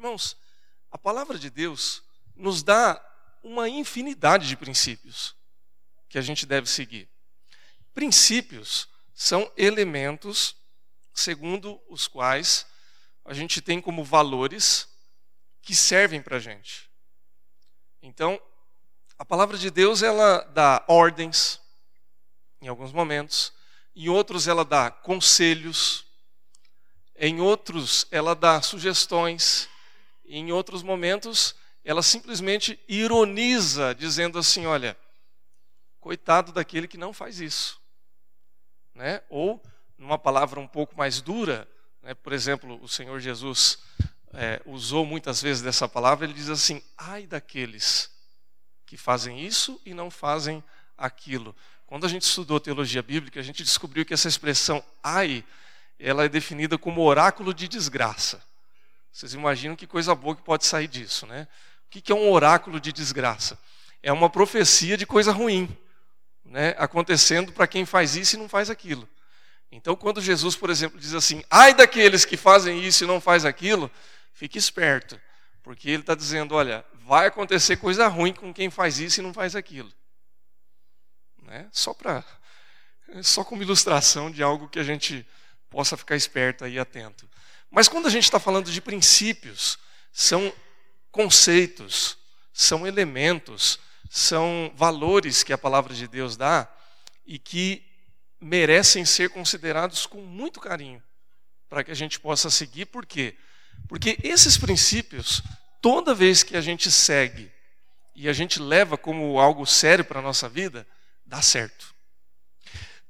Irmãos, a palavra de Deus nos dá uma infinidade de princípios que a gente deve seguir. Princípios são elementos segundo os quais a gente tem como valores que servem para a gente. Então, a palavra de Deus ela dá ordens em alguns momentos, em outros ela dá conselhos, em outros ela dá sugestões, em outros momentos ela simplesmente ironiza, dizendo assim: olha, coitado daquele que não faz isso. Né? Ou, numa palavra um pouco mais dura, né? por exemplo, o Senhor Jesus é, usou muitas vezes dessa palavra, ele diz assim: ai daqueles que fazem isso e não fazem aquilo. Quando a gente estudou teologia bíblica, a gente descobriu que essa expressão ai, ela é definida como oráculo de desgraça. Vocês imaginam que coisa boa que pode sair disso, né? O que é um oráculo de desgraça? É uma profecia de coisa ruim, né? acontecendo para quem faz isso e não faz aquilo. Então, quando Jesus, por exemplo, diz assim: ai daqueles que fazem isso e não faz aquilo, fique esperto, porque ele está dizendo: olha, vai acontecer coisa ruim com quem faz isso e não faz aquilo. Né? Só para, só como ilustração de algo que a gente possa ficar esperto e atento. Mas quando a gente está falando de princípios, são conceitos, são elementos, são valores que a palavra de Deus dá e que merecem ser considerados com muito carinho para que a gente possa seguir. Por quê? Porque esses princípios, toda vez que a gente segue e a gente leva como algo sério para a nossa vida, dá certo.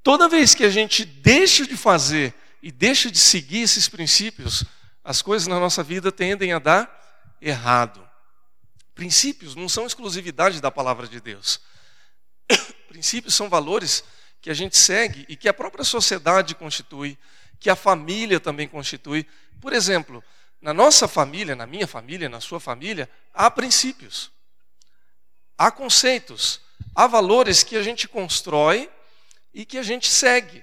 Toda vez que a gente deixa de fazer e deixa de seguir esses princípios, as coisas na nossa vida tendem a dar errado. Princípios não são exclusividade da palavra de Deus. Princípios são valores que a gente segue e que a própria sociedade constitui, que a família também constitui. Por exemplo, na nossa família, na minha família, na sua família, há princípios, há conceitos, há valores que a gente constrói e que a gente segue.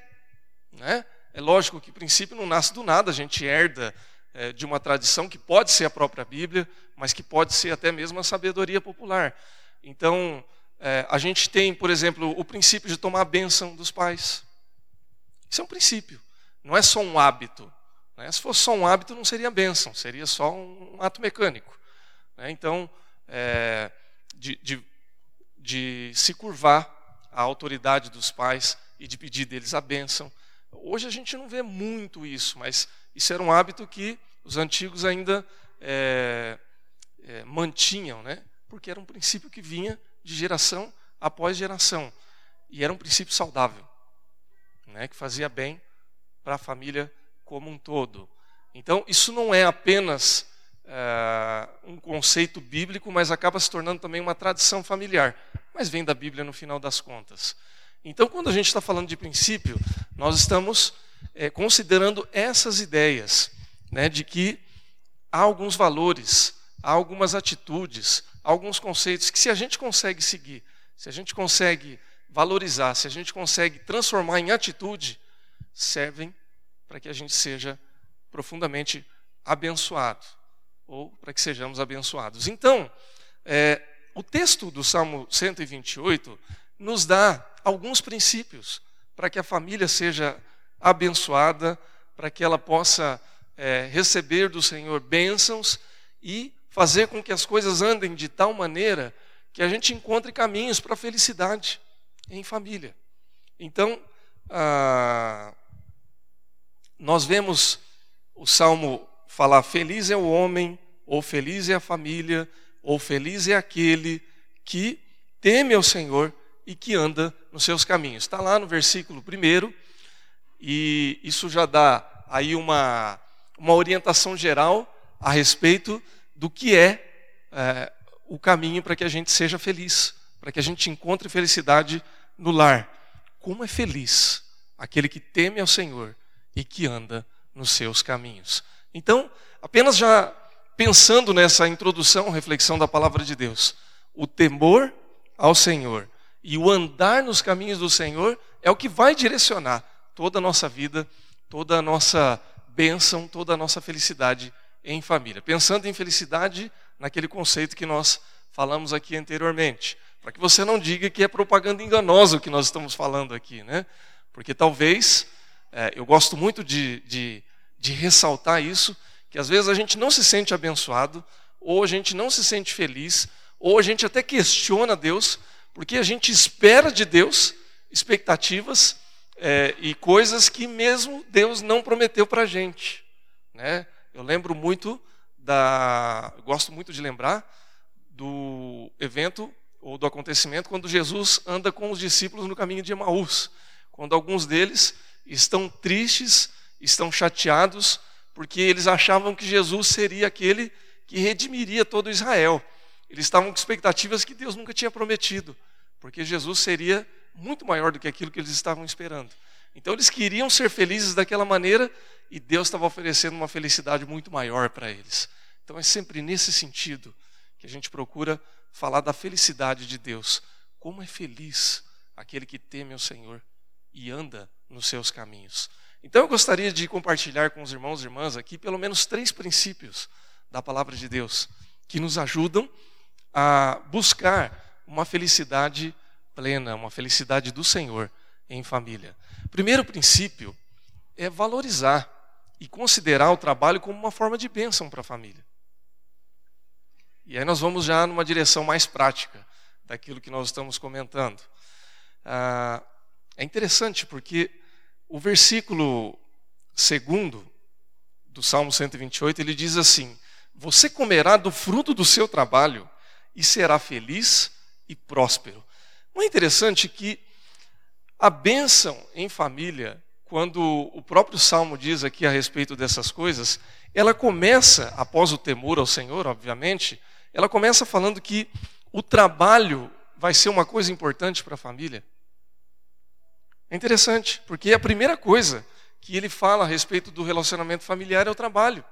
Né? É lógico que princípio não nasce do nada, a gente herda é, de uma tradição que pode ser a própria Bíblia, mas que pode ser até mesmo a sabedoria popular. Então, é, a gente tem, por exemplo, o princípio de tomar a bênção dos pais. Isso é um princípio, não é só um hábito. Né? Se fosse só um hábito, não seria bênção, seria só um ato mecânico. Né? Então, é, de, de, de se curvar à autoridade dos pais e de pedir deles a bênção. Hoje a gente não vê muito isso, mas isso era um hábito que os antigos ainda é, é, mantinham, né? porque era um princípio que vinha de geração após geração. E era um princípio saudável, né? que fazia bem para a família como um todo. Então, isso não é apenas é, um conceito bíblico, mas acaba se tornando também uma tradição familiar. Mas vem da Bíblia no final das contas. Então, quando a gente está falando de princípio, nós estamos é, considerando essas ideias, né, de que há alguns valores, há algumas atitudes, há alguns conceitos que, se a gente consegue seguir, se a gente consegue valorizar, se a gente consegue transformar em atitude, servem para que a gente seja profundamente abençoado, ou para que sejamos abençoados. Então, é, o texto do Salmo 128 nos dá alguns princípios para que a família seja abençoada, para que ela possa é, receber do Senhor bênçãos e fazer com que as coisas andem de tal maneira que a gente encontre caminhos para a felicidade em família. Então, ah, nós vemos o salmo falar: Feliz é o homem, ou feliz é a família, ou feliz é aquele que teme ao Senhor e que anda nos seus caminhos. Está lá no versículo primeiro e isso já dá aí uma, uma orientação geral a respeito do que é, é o caminho para que a gente seja feliz, para que a gente encontre felicidade no lar. Como é feliz aquele que teme ao Senhor e que anda nos seus caminhos. Então, apenas já pensando nessa introdução, reflexão da palavra de Deus, o temor ao Senhor e o andar nos caminhos do Senhor é o que vai direcionar toda a nossa vida, toda a nossa bênção, toda a nossa felicidade em família. Pensando em felicidade naquele conceito que nós falamos aqui anteriormente. Para que você não diga que é propaganda enganosa o que nós estamos falando aqui, né? Porque talvez, é, eu gosto muito de, de, de ressaltar isso, que às vezes a gente não se sente abençoado, ou a gente não se sente feliz, ou a gente até questiona Deus, porque a gente espera de Deus expectativas é, e coisas que mesmo Deus não prometeu para a gente. Né? Eu lembro muito da. Gosto muito de lembrar do evento ou do acontecimento quando Jesus anda com os discípulos no caminho de Emaús. Quando alguns deles estão tristes, estão chateados, porque eles achavam que Jesus seria aquele que redimiria todo Israel. Eles estavam com expectativas que Deus nunca tinha prometido, porque Jesus seria muito maior do que aquilo que eles estavam esperando. Então eles queriam ser felizes daquela maneira e Deus estava oferecendo uma felicidade muito maior para eles. Então é sempre nesse sentido que a gente procura falar da felicidade de Deus. Como é feliz aquele que teme o Senhor e anda nos seus caminhos. Então eu gostaria de compartilhar com os irmãos e irmãs aqui pelo menos três princípios da palavra de Deus que nos ajudam a buscar uma felicidade plena, uma felicidade do Senhor em família. Primeiro princípio é valorizar e considerar o trabalho como uma forma de bênção para a família. E aí nós vamos já numa direção mais prática daquilo que nós estamos comentando. Ah, é interessante porque o versículo segundo do Salmo 128 ele diz assim: Você comerá do fruto do seu trabalho e será feliz e próspero. Não é interessante que a bênção em família, quando o próprio Salmo diz aqui a respeito dessas coisas, ela começa, após o temor ao Senhor, obviamente, ela começa falando que o trabalho vai ser uma coisa importante para a família. É interessante, porque a primeira coisa que ele fala a respeito do relacionamento familiar é o trabalho.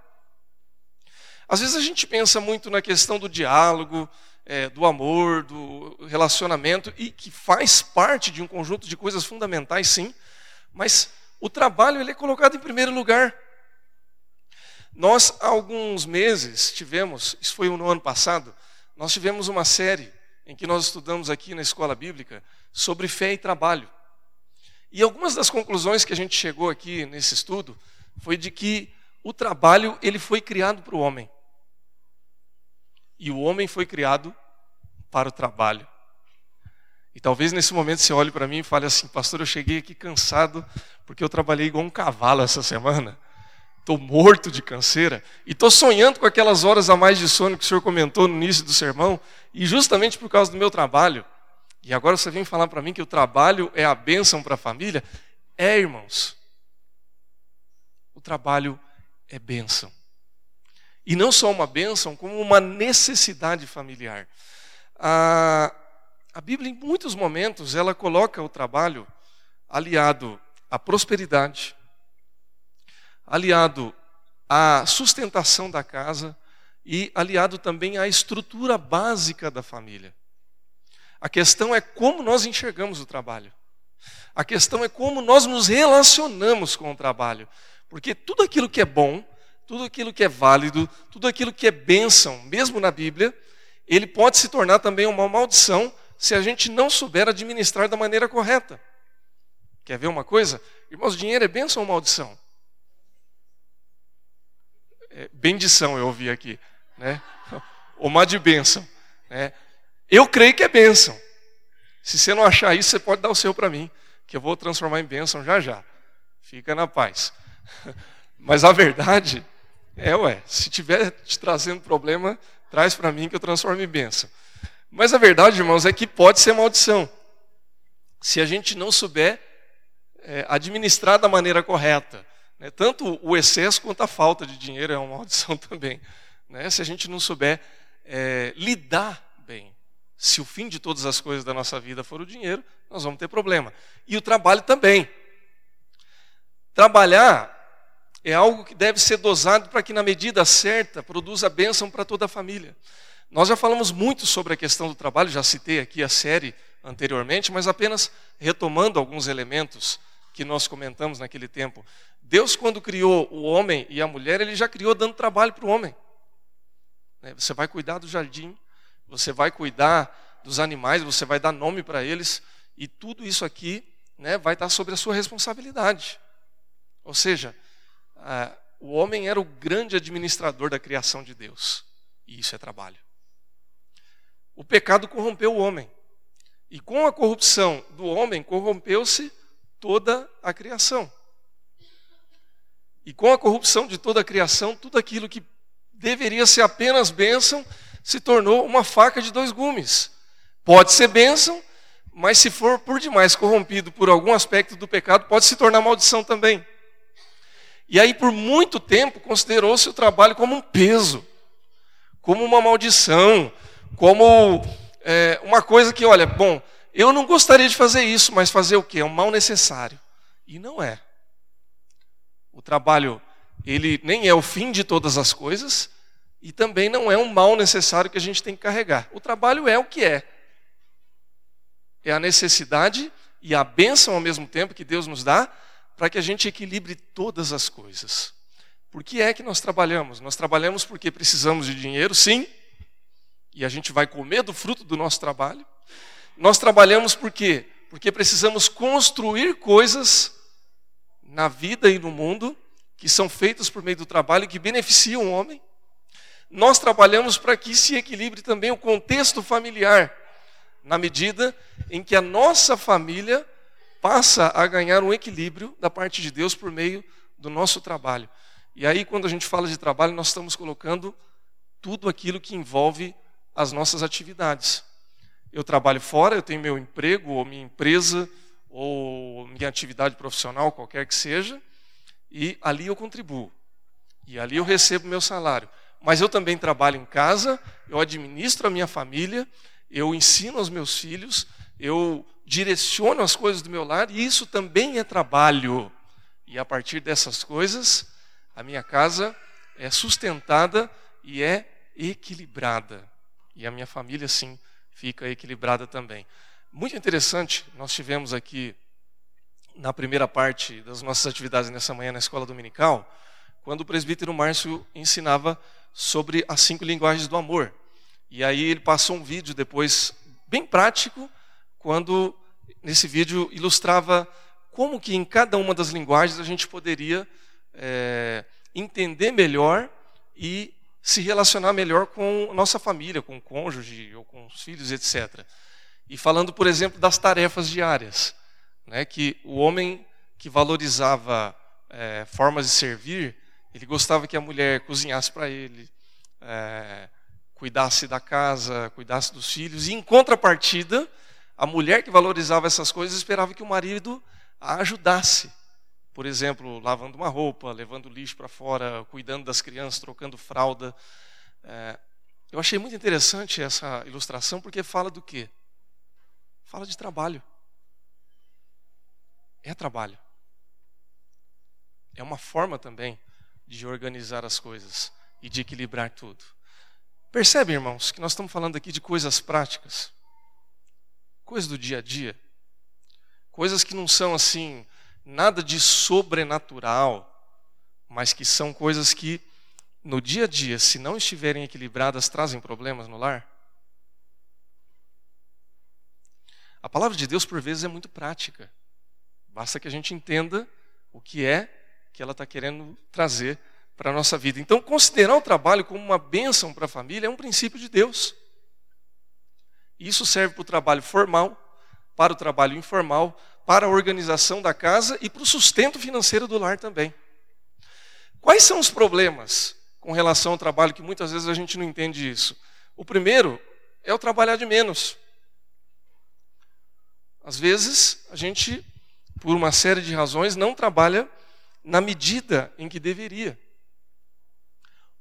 Às vezes a gente pensa muito na questão do diálogo, é, do amor, do relacionamento, e que faz parte de um conjunto de coisas fundamentais, sim, mas o trabalho ele é colocado em primeiro lugar. Nós, há alguns meses, tivemos, isso foi no ano passado, nós tivemos uma série em que nós estudamos aqui na escola bíblica sobre fé e trabalho. E algumas das conclusões que a gente chegou aqui nesse estudo foi de que o trabalho ele foi criado para o homem. E o homem foi criado para o trabalho. E talvez nesse momento você olhe para mim e fale assim, pastor, eu cheguei aqui cansado porque eu trabalhei igual um cavalo essa semana. Estou morto de canseira e estou sonhando com aquelas horas a mais de sono que o senhor comentou no início do sermão, e justamente por causa do meu trabalho. E agora você vem falar para mim que o trabalho é a bênção para a família? É, irmãos. O trabalho é bênção. E não só uma bênção, como uma necessidade familiar. A, a Bíblia, em muitos momentos, ela coloca o trabalho aliado à prosperidade, aliado à sustentação da casa e aliado também à estrutura básica da família. A questão é como nós enxergamos o trabalho. A questão é como nós nos relacionamos com o trabalho. Porque tudo aquilo que é bom tudo aquilo que é válido, tudo aquilo que é bênção, mesmo na Bíblia, ele pode se tornar também uma maldição se a gente não souber administrar da maneira correta. Quer ver uma coisa? Irmãos, dinheiro é bênção ou maldição? É, bendição, eu ouvi aqui. Né? Uma de bênção. Né? Eu creio que é bênção. Se você não achar isso, você pode dar o seu para mim, que eu vou transformar em bênção já já. Fica na paz. Mas a verdade é, ué, se tiver te trazendo problema, traz para mim que eu transformo em bênção. Mas a verdade, irmãos, é que pode ser maldição. Se a gente não souber é, administrar da maneira correta. Né? Tanto o excesso quanto a falta de dinheiro é uma maldição também. Né? Se a gente não souber é, lidar bem. Se o fim de todas as coisas da nossa vida for o dinheiro, nós vamos ter problema. E o trabalho também. Trabalhar é algo que deve ser dosado para que, na medida certa, produza bênção para toda a família. Nós já falamos muito sobre a questão do trabalho, já citei aqui a série anteriormente, mas apenas retomando alguns elementos que nós comentamos naquele tempo. Deus, quando criou o homem e a mulher, ele já criou dando trabalho para o homem. Né, você vai cuidar do jardim, você vai cuidar dos animais, você vai dar nome para eles, e tudo isso aqui né, vai estar sobre a sua responsabilidade. Ou seja, o homem era o grande administrador da criação de Deus, e isso é trabalho. O pecado corrompeu o homem, e com a corrupção do homem, corrompeu-se toda a criação. E com a corrupção de toda a criação, tudo aquilo que deveria ser apenas bênção se tornou uma faca de dois gumes. Pode ser bênção, mas se for por demais corrompido por algum aspecto do pecado, pode se tornar maldição também. E aí, por muito tempo, considerou-se o trabalho como um peso, como uma maldição, como é, uma coisa que, olha, bom, eu não gostaria de fazer isso, mas fazer o quê? É um mal necessário. E não é. O trabalho, ele nem é o fim de todas as coisas e também não é um mal necessário que a gente tem que carregar. O trabalho é o que é. É a necessidade e a bênção ao mesmo tempo que Deus nos dá para que a gente equilibre todas as coisas. Por que é que nós trabalhamos? Nós trabalhamos porque precisamos de dinheiro, sim, e a gente vai comer do fruto do nosso trabalho. Nós trabalhamos por quê? Porque precisamos construir coisas na vida e no mundo que são feitas por meio do trabalho e que beneficiam o homem. Nós trabalhamos para que se equilibre também o contexto familiar, na medida em que a nossa família passa a ganhar um equilíbrio da parte de Deus por meio do nosso trabalho. E aí, quando a gente fala de trabalho, nós estamos colocando tudo aquilo que envolve as nossas atividades. Eu trabalho fora, eu tenho meu emprego ou minha empresa, ou minha atividade profissional, qualquer que seja, e ali eu contribuo. E ali eu recebo meu salário. Mas eu também trabalho em casa, eu administro a minha família, eu ensino aos meus filhos, eu direciono as coisas do meu lar, e isso também é trabalho. E a partir dessas coisas, a minha casa é sustentada e é equilibrada. E a minha família, sim, fica equilibrada também. Muito interessante, nós tivemos aqui na primeira parte das nossas atividades nessa manhã na escola dominical, quando o presbítero Márcio ensinava sobre as cinco linguagens do amor. E aí ele passou um vídeo depois bem prático, quando nesse vídeo ilustrava como que em cada uma das linguagens a gente poderia é, entender melhor e se relacionar melhor com nossa família, com o cônjuge ou com os filhos, etc. E falando, por exemplo, das tarefas diárias, né, que o homem que valorizava é, formas de servir, ele gostava que a mulher cozinhasse para ele, é, cuidasse da casa, cuidasse dos filhos, e em contrapartida, a mulher que valorizava essas coisas esperava que o marido a ajudasse. Por exemplo, lavando uma roupa, levando lixo para fora, cuidando das crianças, trocando fralda. É, eu achei muito interessante essa ilustração porque fala do quê? Fala de trabalho. É trabalho. É uma forma também de organizar as coisas e de equilibrar tudo. Percebe, irmãos, que nós estamos falando aqui de coisas práticas, coisas do dia a dia, coisas que não são assim, nada de sobrenatural, mas que são coisas que no dia a dia, se não estiverem equilibradas, trazem problemas no lar. A palavra de Deus, por vezes, é muito prática. Basta que a gente entenda o que é que ela está querendo trazer para a nossa vida. Então, considerar o trabalho como uma bênção para a família é um princípio de Deus. Isso serve para o trabalho formal, para o trabalho informal, para a organização da casa e para o sustento financeiro do lar também. Quais são os problemas com relação ao trabalho que muitas vezes a gente não entende isso? O primeiro é o trabalhar de menos. Às vezes, a gente, por uma série de razões, não trabalha na medida em que deveria.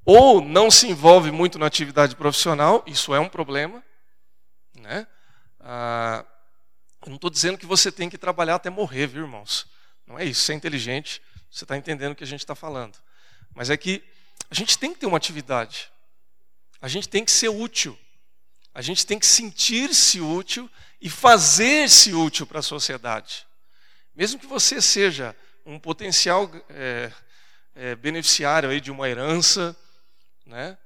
Ou não se envolve muito na atividade profissional, isso é um problema. Né? Ah, eu não estou dizendo que você tem que trabalhar até morrer, viu, irmãos? Não é isso, você é inteligente, você está entendendo o que a gente está falando. Mas é que a gente tem que ter uma atividade, a gente tem que ser útil, a gente tem que sentir-se útil e fazer-se útil para a sociedade. Mesmo que você seja um potencial é, é, beneficiário aí de uma herança, né?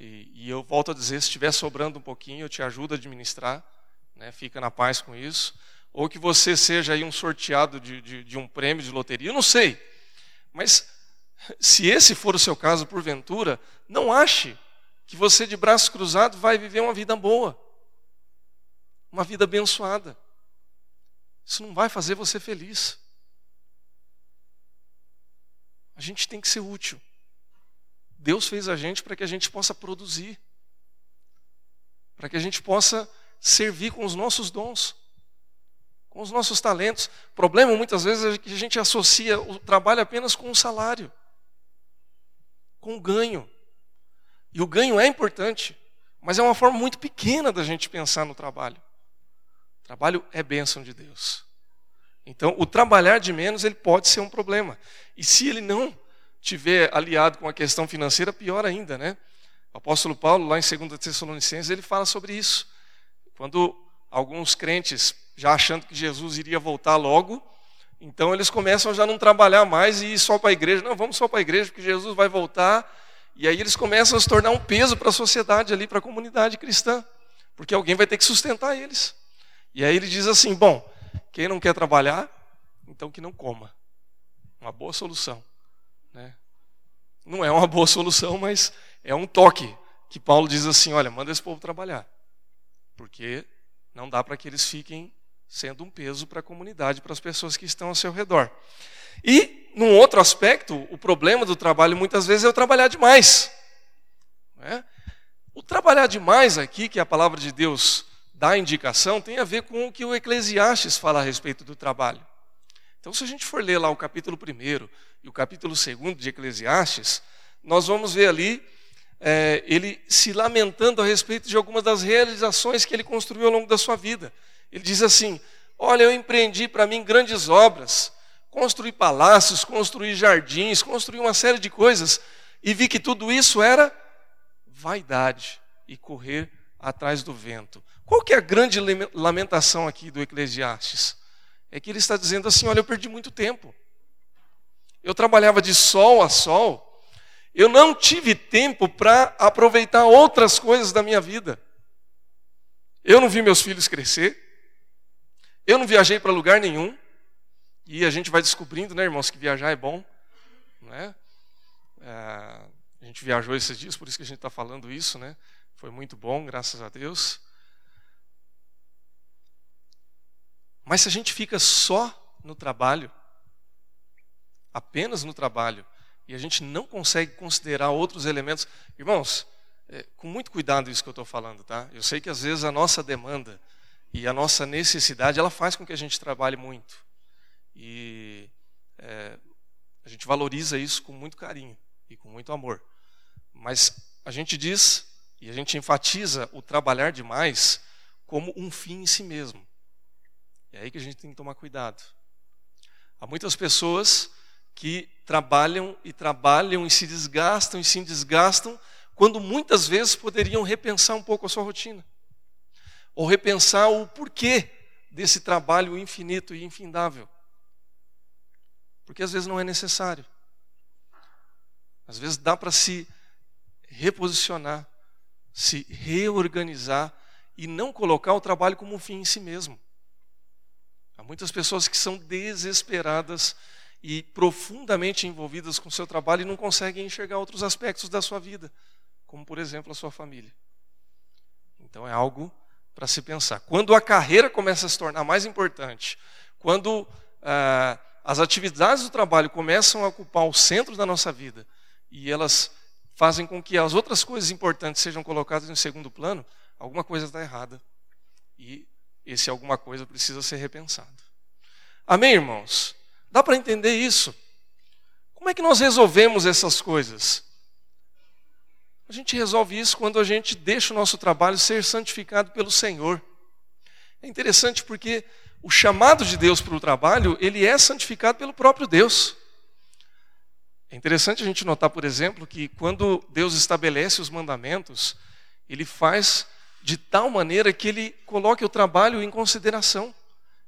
E, e, eu volto a dizer, se estiver sobrando um pouquinho, eu te ajudo a administrar, né? Fica na paz com isso. Ou que você seja aí um sorteado de, de, de um prêmio de loteria, eu não sei. Mas se esse for o seu caso, porventura, não ache que você de braços cruzados vai viver uma vida boa, uma vida abençoada. Isso não vai fazer você feliz. A gente tem que ser útil. Deus fez a gente para que a gente possa produzir, para que a gente possa servir com os nossos dons, com os nossos talentos. O problema muitas vezes é que a gente associa o trabalho apenas com o salário, com o ganho. E o ganho é importante, mas é uma forma muito pequena da gente pensar no trabalho. O trabalho é bênção de Deus. Então, o trabalhar de menos ele pode ser um problema. E se ele não tiver aliado com a questão financeira, pior ainda, né? O apóstolo Paulo, lá em 2 Tessalonicenses, ele fala sobre isso. Quando alguns crentes, já achando que Jesus iria voltar logo, então eles começam a já não trabalhar mais e ir só para a igreja. Não, vamos só para a igreja, porque Jesus vai voltar. E aí eles começam a se tornar um peso para a sociedade ali, para a comunidade cristã, porque alguém vai ter que sustentar eles. E aí ele diz assim: bom, quem não quer trabalhar, então que não coma. Uma boa solução. Não é uma boa solução, mas é um toque que Paulo diz assim: olha, manda esse povo trabalhar, porque não dá para que eles fiquem sendo um peso para a comunidade, para as pessoas que estão ao seu redor. E, num outro aspecto, o problema do trabalho muitas vezes é o trabalhar demais. Né? O trabalhar demais aqui, que a palavra de Deus da indicação tem a ver com o que o Eclesiastes fala a respeito do trabalho. Então, se a gente for ler lá o capítulo 1 o capítulo 2 de Eclesiastes, nós vamos ver ali é, ele se lamentando a respeito de algumas das realizações que ele construiu ao longo da sua vida. Ele diz assim: Olha, eu empreendi para mim grandes obras, construí palácios, construí jardins, construí uma série de coisas, e vi que tudo isso era vaidade e correr atrás do vento. Qual que é a grande lamentação aqui do Eclesiastes? É que ele está dizendo assim: olha, eu perdi muito tempo. Eu trabalhava de sol a sol, eu não tive tempo para aproveitar outras coisas da minha vida. Eu não vi meus filhos crescer, eu não viajei para lugar nenhum, e a gente vai descobrindo, né, irmãos, que viajar é bom. Né? É, a gente viajou esses dias, por isso que a gente está falando isso, né? Foi muito bom, graças a Deus. Mas se a gente fica só no trabalho, apenas no trabalho, e a gente não consegue considerar outros elementos, irmãos, é, com muito cuidado isso que eu estou falando, tá? Eu sei que às vezes a nossa demanda e a nossa necessidade, ela faz com que a gente trabalhe muito. E é, a gente valoriza isso com muito carinho e com muito amor. Mas a gente diz e a gente enfatiza o trabalhar demais como um fim em si mesmo. É aí que a gente tem que tomar cuidado. Há muitas pessoas que trabalham e trabalham e se desgastam e se desgastam, quando muitas vezes poderiam repensar um pouco a sua rotina. Ou repensar o porquê desse trabalho infinito e infindável. Porque às vezes não é necessário. Às vezes dá para se reposicionar se reorganizar e não colocar o trabalho como um fim em si mesmo. Há muitas pessoas que são desesperadas e profundamente envolvidas com o seu trabalho e não conseguem enxergar outros aspectos da sua vida, como por exemplo a sua família. Então é algo para se pensar. Quando a carreira começa a se tornar mais importante, quando ah, as atividades do trabalho começam a ocupar o centro da nossa vida e elas fazem com que as outras coisas importantes sejam colocadas em segundo plano, alguma coisa está errada. E esse alguma coisa precisa ser repensado. Amém, irmãos? Dá para entender isso? Como é que nós resolvemos essas coisas? A gente resolve isso quando a gente deixa o nosso trabalho ser santificado pelo Senhor. É interessante porque o chamado de Deus para o trabalho, ele é santificado pelo próprio Deus. É interessante a gente notar, por exemplo, que quando Deus estabelece os mandamentos, ele faz de tal maneira que ele coloque o trabalho em consideração.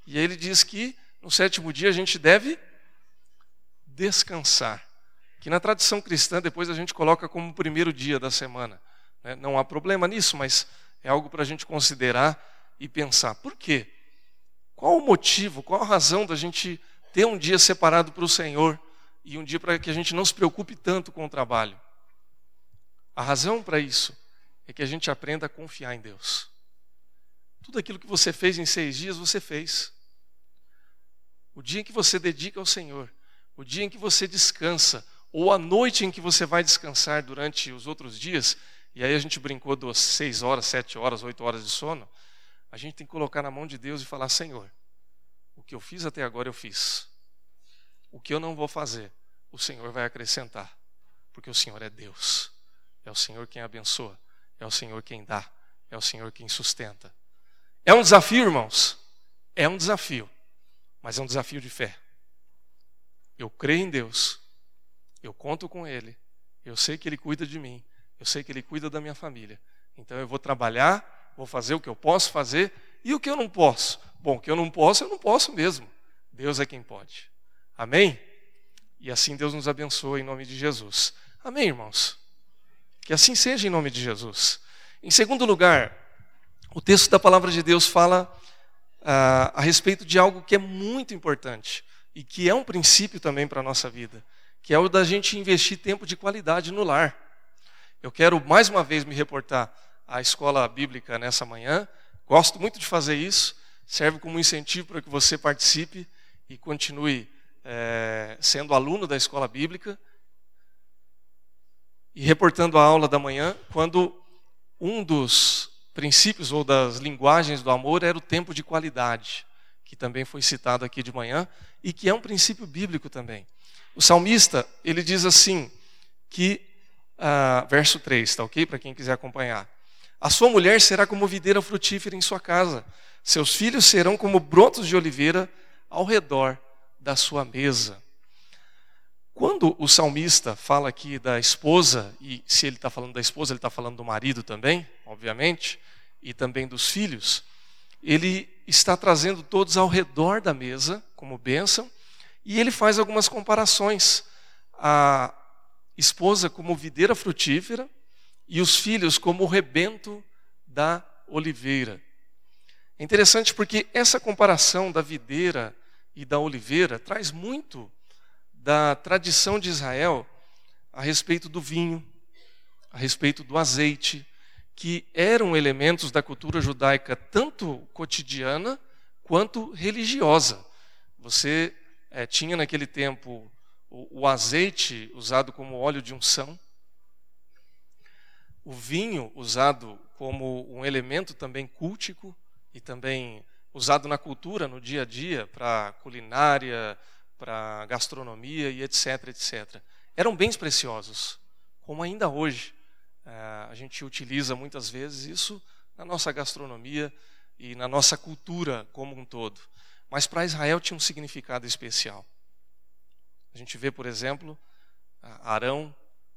E aí ele diz que no sétimo dia a gente deve descansar, que na tradição cristã depois a gente coloca como o primeiro dia da semana. Né? Não há problema nisso, mas é algo para a gente considerar e pensar. Por quê? Qual o motivo, qual a razão da gente ter um dia separado para o Senhor e um dia para que a gente não se preocupe tanto com o trabalho? A razão para isso é que a gente aprenda a confiar em Deus. Tudo aquilo que você fez em seis dias, você fez. O dia em que você dedica ao Senhor, o dia em que você descansa, ou a noite em que você vai descansar durante os outros dias, e aí a gente brincou das seis horas, sete horas, oito horas de sono, a gente tem que colocar na mão de Deus e falar: Senhor, o que eu fiz até agora eu fiz. O que eu não vou fazer, o Senhor vai acrescentar, porque o Senhor é Deus. É o Senhor quem abençoa, é o Senhor quem dá, é o Senhor quem sustenta. É um desafio, irmãos? É um desafio, mas é um desafio de fé. Eu creio em Deus, eu conto com Ele, eu sei que Ele cuida de mim, eu sei que Ele cuida da minha família. Então eu vou trabalhar, vou fazer o que eu posso fazer e o que eu não posso. Bom, o que eu não posso, eu não posso mesmo. Deus é quem pode. Amém? E assim Deus nos abençoa em nome de Jesus. Amém, irmãos? Que assim seja em nome de Jesus. Em segundo lugar, o texto da palavra de Deus fala a respeito de algo que é muito importante e que é um princípio também para a nossa vida, que é o da gente investir tempo de qualidade no lar. Eu quero mais uma vez me reportar à escola bíblica nessa manhã. Gosto muito de fazer isso, serve como incentivo para que você participe e continue é, sendo aluno da escola bíblica e reportando a aula da manhã, quando um dos princípios ou das linguagens do amor era o tempo de qualidade, que também foi citado aqui de manhã e que é um princípio bíblico também. O salmista, ele diz assim, que, ah, verso 3, tá ok? Para quem quiser acompanhar. A sua mulher será como videira frutífera em sua casa, seus filhos serão como brotos de oliveira ao redor da sua mesa. Quando o salmista fala aqui da esposa, e se ele está falando da esposa, ele está falando do marido também, obviamente, e também dos filhos, ele está trazendo todos ao redor da mesa, como bênção, e ele faz algumas comparações. A esposa como videira frutífera e os filhos como o rebento da oliveira. É interessante porque essa comparação da videira e da oliveira traz muito da tradição de Israel a respeito do vinho, a respeito do azeite, que eram elementos da cultura judaica tanto cotidiana quanto religiosa. Você é, tinha naquele tempo o, o azeite usado como óleo de unção, o vinho usado como um elemento também cultico e também usado na cultura, no dia a dia, para culinária, para gastronomia e etc, etc. Eram bens preciosos, como ainda hoje é, a gente utiliza muitas vezes isso na nossa gastronomia e na nossa cultura como um todo. Mas para Israel tinha um significado especial. A gente vê, por exemplo, Arão,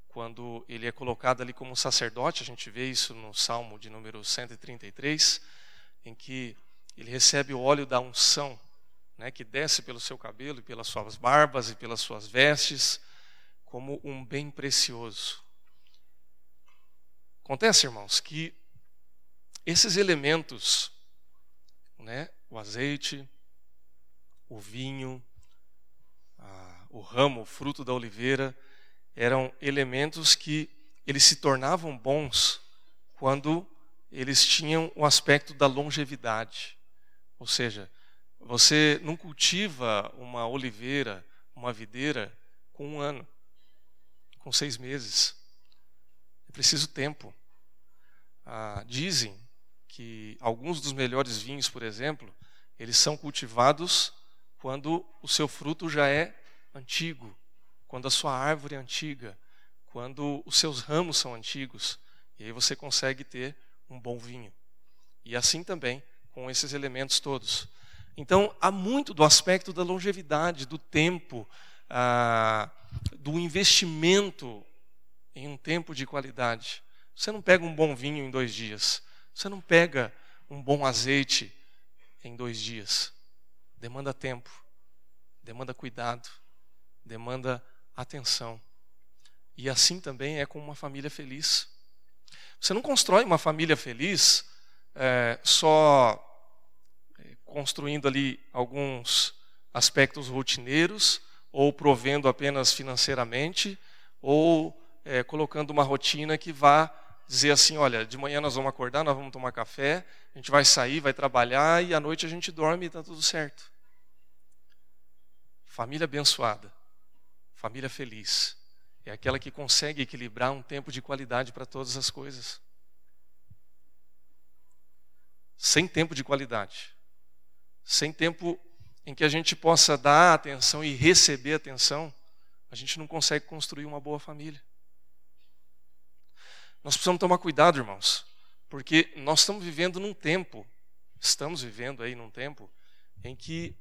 quando ele é colocado ali como sacerdote, a gente vê isso no Salmo de número 133, em que ele recebe o óleo da unção né, que desce pelo seu cabelo e pelas suas barbas e pelas suas vestes, como um bem precioso. Acontece, irmãos, que esses elementos, né, o azeite, o vinho, a, o ramo, o fruto da oliveira, eram elementos que eles se tornavam bons quando eles tinham o aspecto da longevidade. Ou seja, você não cultiva uma oliveira, uma videira, com um ano, com seis meses. É preciso tempo. Ah, dizem que alguns dos melhores vinhos, por exemplo, eles são cultivados quando o seu fruto já é antigo, quando a sua árvore é antiga, quando os seus ramos são antigos. E aí você consegue ter um bom vinho. E assim também com esses elementos todos. Então, há muito do aspecto da longevidade, do tempo, ah, do investimento em um tempo de qualidade. Você não pega um bom vinho em dois dias. Você não pega um bom azeite em dois dias. Demanda tempo, demanda cuidado, demanda atenção. E assim também é com uma família feliz. Você não constrói uma família feliz é, só construindo ali alguns aspectos rotineiros, ou provendo apenas financeiramente, ou é, colocando uma rotina que vá dizer assim: olha, de manhã nós vamos acordar, nós vamos tomar café, a gente vai sair, vai trabalhar e à noite a gente dorme e está tudo certo. Família abençoada, família feliz, é aquela que consegue equilibrar um tempo de qualidade para todas as coisas. Sem tempo de qualidade, sem tempo em que a gente possa dar atenção e receber atenção, a gente não consegue construir uma boa família. Nós precisamos tomar cuidado, irmãos, porque nós estamos vivendo num tempo, estamos vivendo aí num tempo, em que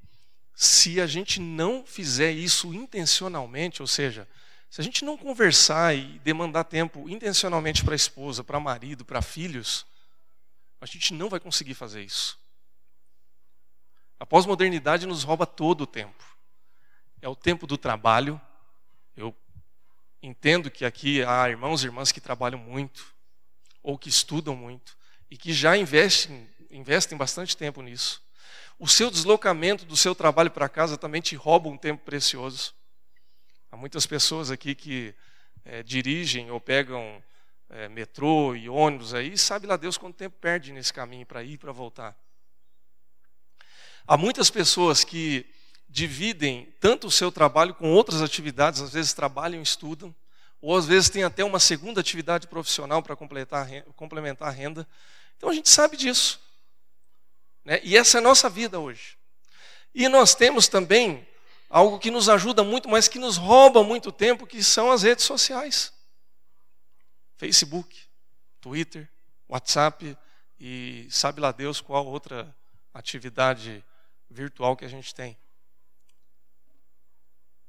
se a gente não fizer isso intencionalmente, ou seja, se a gente não conversar e demandar tempo intencionalmente para a esposa, para marido, para filhos, a gente não vai conseguir fazer isso. A pós-modernidade nos rouba todo o tempo. É o tempo do trabalho. Eu entendo que aqui há irmãos e irmãs que trabalham muito, ou que estudam muito, e que já investem, investem bastante tempo nisso. O seu deslocamento do seu trabalho para casa também te rouba um tempo precioso. Há muitas pessoas aqui que é, dirigem ou pegam é, metrô e ônibus aí, e sabe lá Deus quanto tempo perde nesse caminho para ir e para voltar. Há muitas pessoas que dividem tanto o seu trabalho com outras atividades, às vezes trabalham e estudam, ou às vezes tem até uma segunda atividade profissional para complementar a renda. Então a gente sabe disso. Né? E essa é a nossa vida hoje. E nós temos também algo que nos ajuda muito, mas que nos rouba muito tempo, que são as redes sociais. Facebook, Twitter, WhatsApp e sabe lá Deus qual outra atividade virtual que a gente tem.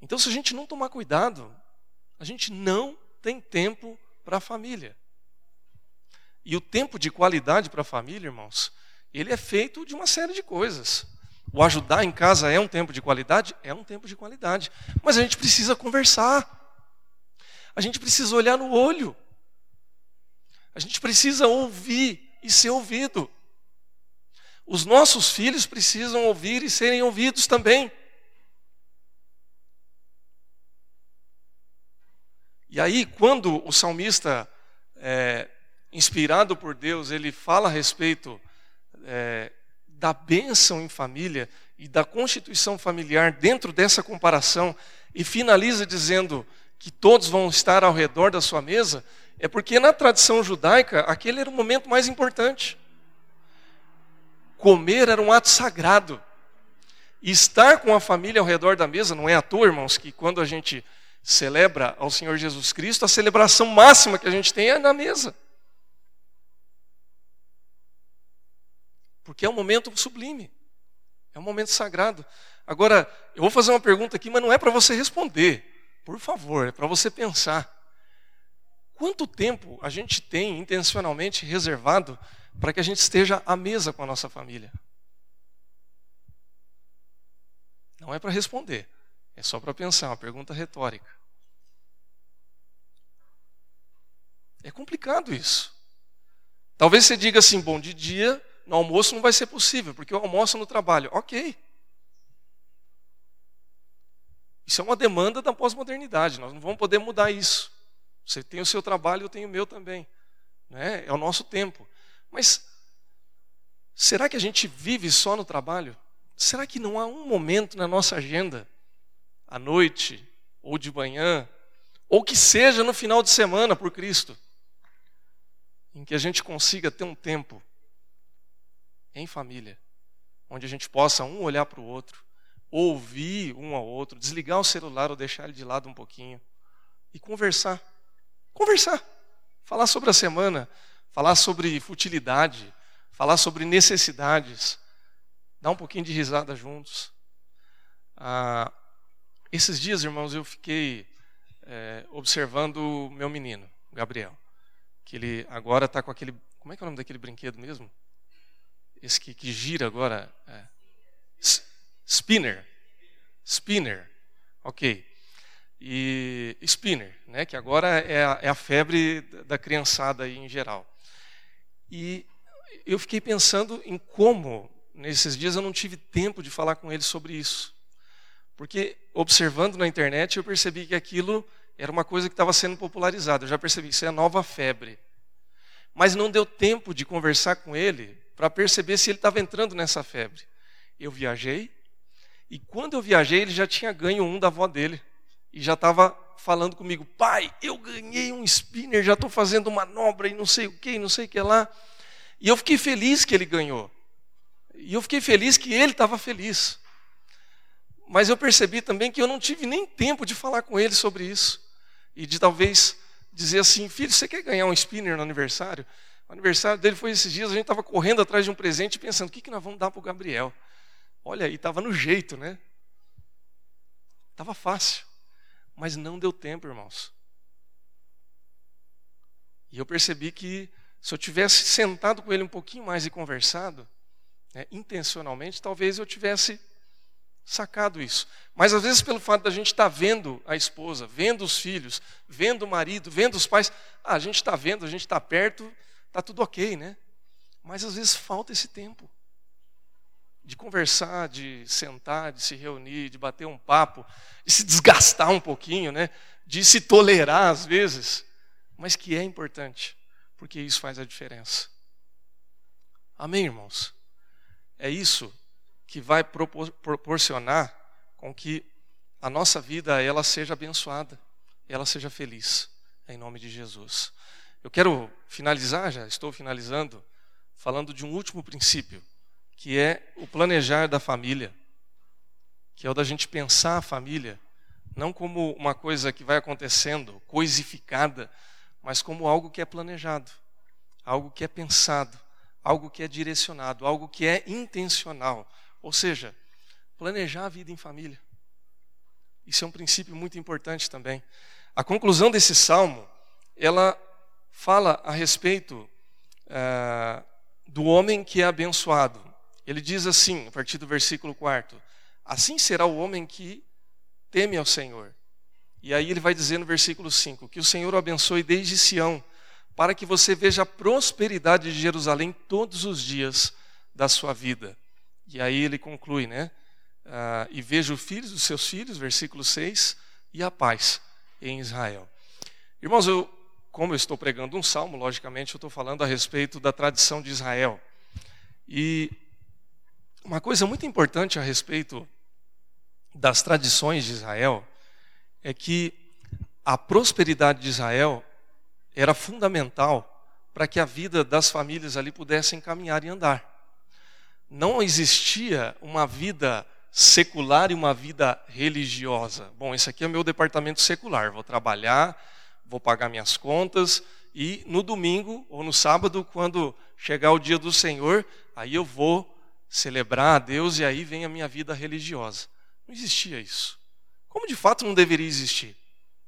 Então, se a gente não tomar cuidado, a gente não tem tempo para a família. E o tempo de qualidade para a família, irmãos, ele é feito de uma série de coisas. O ajudar em casa é um tempo de qualidade? É um tempo de qualidade. Mas a gente precisa conversar. A gente precisa olhar no olho. A gente precisa ouvir e ser ouvido. Os nossos filhos precisam ouvir e serem ouvidos também. E aí, quando o salmista, é, inspirado por Deus, ele fala a respeito é, da bênção em família e da constituição familiar dentro dessa comparação, e finaliza dizendo que todos vão estar ao redor da sua mesa, é porque na tradição judaica aquele era o momento mais importante. Comer era um ato sagrado. E estar com a família ao redor da mesa, não é à toa, irmãos, que quando a gente celebra ao Senhor Jesus Cristo, a celebração máxima que a gente tem é na mesa. Porque é um momento sublime, é um momento sagrado. Agora, eu vou fazer uma pergunta aqui, mas não é para você responder, por favor, é para você pensar. Quanto tempo a gente tem intencionalmente reservado para que a gente esteja à mesa com a nossa família? Não é para responder, é só para pensar, uma pergunta retórica. É complicado isso. Talvez você diga assim: bom, de dia, no almoço não vai ser possível, porque eu almoço no trabalho. Ok. Isso é uma demanda da pós-modernidade, nós não vamos poder mudar isso. Você tem o seu trabalho, eu tenho o meu também. Né? É o nosso tempo. Mas será que a gente vive só no trabalho? Será que não há um momento na nossa agenda à noite, ou de manhã, ou que seja no final de semana por Cristo, em que a gente consiga ter um tempo em família, onde a gente possa um olhar para o outro, ouvir um ao outro, desligar o celular ou deixar ele de lado um pouquinho e conversar. Conversar. Falar sobre a semana, falar sobre futilidade, falar sobre necessidades, dar um pouquinho de risada juntos. Ah, esses dias, irmãos, eu fiquei é, observando meu menino, Gabriel, que ele agora está com aquele. Como é que é o nome daquele brinquedo mesmo? Esse que, que gira agora. É. Spinner. Spinner. Ok. e spinner, né, que agora é a, é a febre da criançada aí em geral. E eu fiquei pensando em como, nesses dias, eu não tive tempo de falar com ele sobre isso. Porque, observando na internet, eu percebi que aquilo era uma coisa que estava sendo popularizada. Eu já percebi que isso é a nova febre. Mas não deu tempo de conversar com ele para perceber se ele estava entrando nessa febre. Eu viajei, e quando eu viajei, ele já tinha ganho um da avó dele e já estava falando comigo, pai, eu ganhei um spinner, já estou fazendo manobra e não sei o que, não sei o que lá. E eu fiquei feliz que ele ganhou. E eu fiquei feliz que ele estava feliz. Mas eu percebi também que eu não tive nem tempo de falar com ele sobre isso. E de talvez dizer assim, filho, você quer ganhar um spinner no aniversário? O aniversário dele foi esses dias, a gente estava correndo atrás de um presente pensando, o que, que nós vamos dar para o Gabriel? Olha aí, estava no jeito, né? Estava fácil. Mas não deu tempo, irmãos. E eu percebi que se eu tivesse sentado com ele um pouquinho mais e conversado, né, intencionalmente, talvez eu tivesse sacado isso. Mas às vezes, pelo fato da gente estar tá vendo a esposa, vendo os filhos, vendo o marido, vendo os pais, ah, a gente está vendo, a gente está perto, está tudo ok, né? Mas às vezes falta esse tempo de conversar, de sentar, de se reunir, de bater um papo, de se desgastar um pouquinho, né? de se tolerar às vezes, mas que é importante, porque isso faz a diferença. Amém, irmãos? É isso que vai proporcionar com que a nossa vida ela seja abençoada, ela seja feliz, em nome de Jesus. Eu quero finalizar, já estou finalizando, falando de um último princípio que é o planejar da família, que é o da gente pensar a família, não como uma coisa que vai acontecendo, coisificada, mas como algo que é planejado, algo que é pensado, algo que é direcionado, algo que é intencional. Ou seja, planejar a vida em família. Isso é um princípio muito importante também. A conclusão desse salmo, ela fala a respeito uh, do homem que é abençoado. Ele diz assim, a partir do versículo 4: Assim será o homem que teme ao Senhor. E aí ele vai dizer no versículo 5: Que o Senhor o abençoe desde Sião, para que você veja a prosperidade de Jerusalém todos os dias da sua vida. E aí ele conclui, né? Ah, e veja os filhos dos seus filhos, versículo 6, e a paz em Israel. Irmãos, eu, como eu estou pregando um salmo, logicamente eu estou falando a respeito da tradição de Israel. E uma coisa muito importante a respeito das tradições de Israel é que a prosperidade de Israel era fundamental para que a vida das famílias ali pudessem caminhar e andar. Não existia uma vida secular e uma vida religiosa. Bom, esse aqui é o meu departamento secular, vou trabalhar, vou pagar minhas contas e no domingo ou no sábado, quando chegar o dia do Senhor, aí eu vou celebrar a Deus e aí vem a minha vida religiosa. Não existia isso. Como de fato não deveria existir.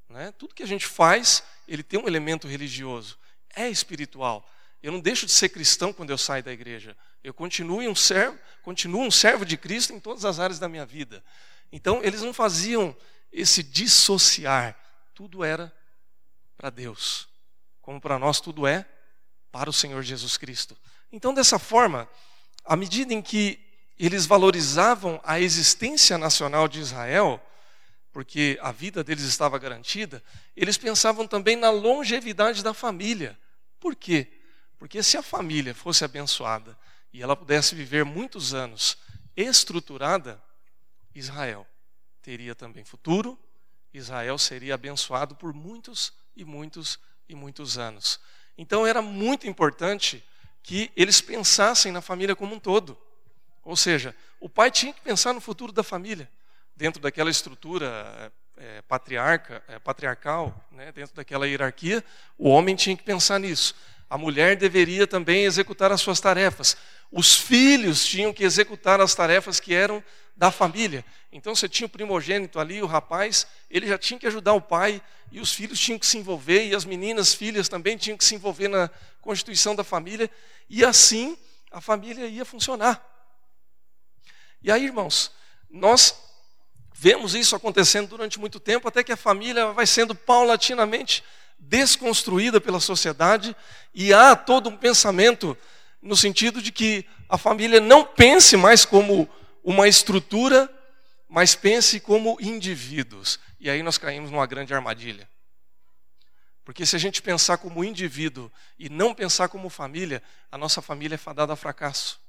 Né? Tudo que a gente faz, ele tem um elemento religioso. É espiritual. Eu não deixo de ser cristão quando eu saio da igreja. Eu continuo um servo, continuo um servo de Cristo em todas as áreas da minha vida. Então, eles não faziam esse dissociar. Tudo era para Deus. Como para nós tudo é para o Senhor Jesus Cristo. Então, dessa forma, à medida em que eles valorizavam a existência nacional de Israel, porque a vida deles estava garantida, eles pensavam também na longevidade da família. Por quê? Porque se a família fosse abençoada e ela pudesse viver muitos anos estruturada, Israel teria também futuro, Israel seria abençoado por muitos e muitos e muitos anos. Então era muito importante que eles pensassem na família como um todo. Ou seja, o pai tinha que pensar no futuro da família, dentro daquela estrutura é, patriarca, é, patriarcal, né, dentro daquela hierarquia, o homem tinha que pensar nisso. A mulher deveria também executar as suas tarefas. Os filhos tinham que executar as tarefas que eram da família. Então você tinha o primogênito ali, o rapaz, ele já tinha que ajudar o pai, e os filhos tinham que se envolver, e as meninas, filhas também tinham que se envolver na constituição da família, e assim a família ia funcionar. E aí, irmãos, nós Vemos isso acontecendo durante muito tempo, até que a família vai sendo paulatinamente desconstruída pela sociedade e há todo um pensamento no sentido de que a família não pense mais como uma estrutura, mas pense como indivíduos. E aí nós caímos numa grande armadilha. Porque se a gente pensar como indivíduo e não pensar como família, a nossa família é fadada a fracasso.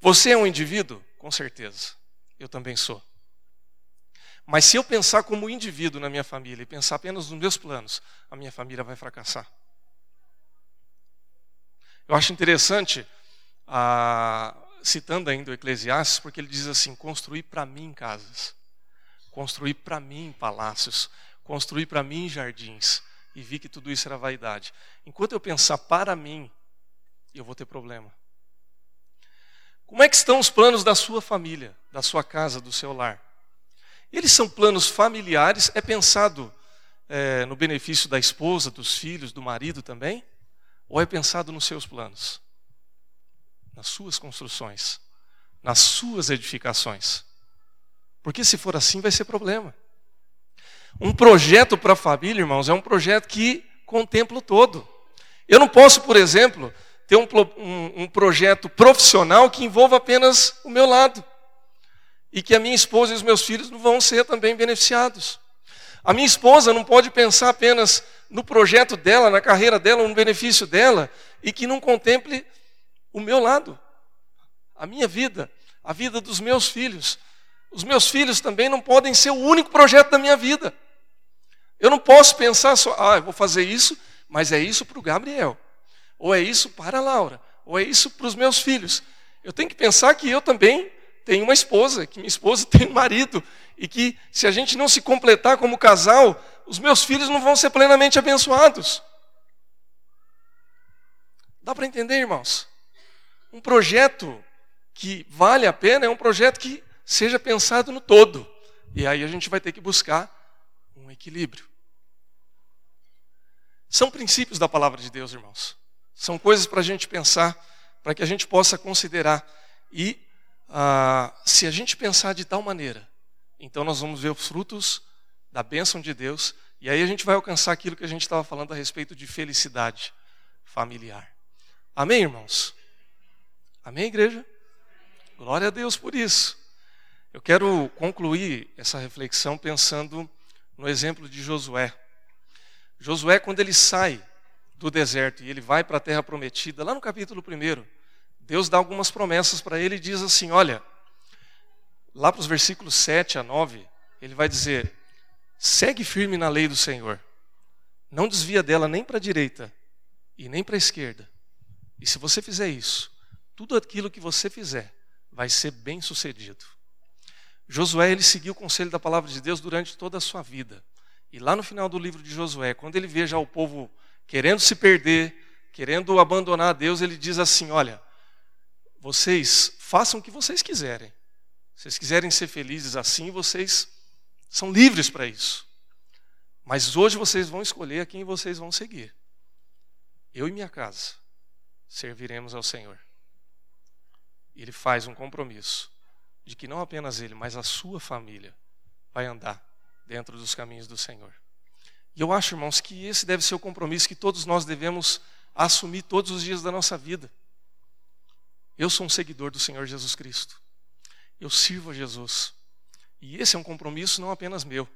Você é um indivíduo? Com certeza. Eu também sou. Mas se eu pensar como indivíduo na minha família e pensar apenas nos meus planos, a minha família vai fracassar. Eu acho interessante, ah, citando ainda o Eclesiastes, porque ele diz assim: construir para mim casas, construir para mim palácios, construir para mim jardins. E vi que tudo isso era vaidade. Enquanto eu pensar para mim, eu vou ter problema. Como é que estão os planos da sua família, da sua casa, do seu lar? Eles são planos familiares, é pensado é, no benefício da esposa, dos filhos, do marido também? Ou é pensado nos seus planos? Nas suas construções, nas suas edificações? Porque se for assim, vai ser problema. Um projeto para a família, irmãos, é um projeto que contempla o todo. Eu não posso, por exemplo, ter um, um, um, projeto profissional que envolva apenas o meu lado. E que a minha esposa e os meus filhos vão ser também beneficiados. A minha esposa não pode pensar apenas no projeto dela, na carreira dela, no benefício dela, e que não contemple o meu lado, a minha vida, a vida dos meus filhos. Os meus filhos também não podem ser o único projeto da minha vida. Eu não posso pensar só, ah, eu vou fazer isso, mas é isso para o Gabriel, ou é isso para a Laura, ou é isso para os meus filhos. Eu tenho que pensar que eu também tenho uma esposa, que minha esposa tem um marido, e que se a gente não se completar como casal, os meus filhos não vão ser plenamente abençoados. Dá para entender, irmãos? Um projeto que vale a pena é um projeto que seja pensado no todo. E aí a gente vai ter que buscar um equilíbrio. São princípios da palavra de Deus, irmãos. São coisas para a gente pensar, para que a gente possa considerar. E ah, se a gente pensar de tal maneira, então nós vamos ver os frutos da bênção de Deus, e aí a gente vai alcançar aquilo que a gente estava falando a respeito de felicidade familiar. Amém, irmãos? Amém, igreja? Glória a Deus por isso. Eu quero concluir essa reflexão pensando no exemplo de Josué. Josué, quando ele sai do deserto e ele vai para a terra prometida, lá no capítulo 1, Deus dá algumas promessas para ele e diz assim: Olha, lá para os versículos 7 a 9, ele vai dizer: segue firme na lei do Senhor, não desvia dela nem para a direita e nem para a esquerda. E se você fizer isso, tudo aquilo que você fizer vai ser bem sucedido. Josué ele seguiu o conselho da palavra de Deus durante toda a sua vida. E lá no final do livro de Josué, quando ele vê já o povo querendo se perder, querendo abandonar a Deus, ele diz assim: Olha, vocês façam o que vocês quiserem, se vocês quiserem ser felizes assim, vocês são livres para isso. Mas hoje vocês vão escolher a quem vocês vão seguir. Eu e minha casa serviremos ao Senhor. Ele faz um compromisso de que não apenas ele, mas a sua família vai andar dentro dos caminhos do Senhor. E eu acho, irmãos, que esse deve ser o compromisso que todos nós devemos assumir todos os dias da nossa vida. Eu sou um seguidor do Senhor Jesus Cristo. Eu sirvo a Jesus. E esse é um compromisso não apenas meu,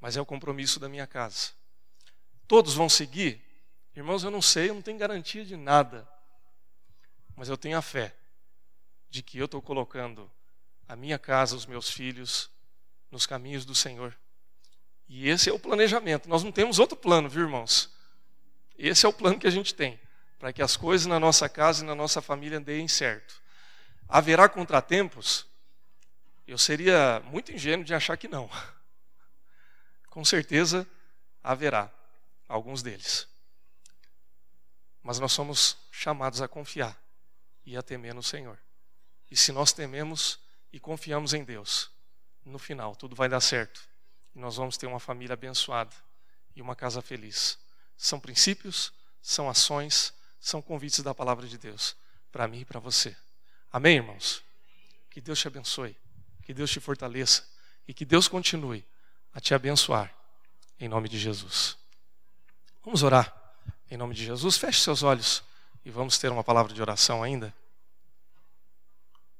mas é o compromisso da minha casa. Todos vão seguir? Irmãos, eu não sei, eu não tenho garantia de nada. Mas eu tenho a fé de que eu estou colocando a minha casa, os meus filhos, nos caminhos do Senhor. E esse é o planejamento. Nós não temos outro plano, viu, irmãos? Esse é o plano que a gente tem, para que as coisas na nossa casa e na nossa família deem certo. Haverá contratempos? Eu seria muito ingênuo de achar que não. Com certeza haverá alguns deles. Mas nós somos chamados a confiar e a temer no Senhor. E se nós tememos e confiamos em Deus, no final tudo vai dar certo. E nós vamos ter uma família abençoada e uma casa feliz. São princípios, são ações, são convites da palavra de Deus para mim e para você. Amém, irmãos? Que Deus te abençoe. Que Deus te fortaleça e que Deus continue a te abençoar. Em nome de Jesus. Vamos orar. Em nome de Jesus, feche seus olhos e vamos ter uma palavra de oração ainda.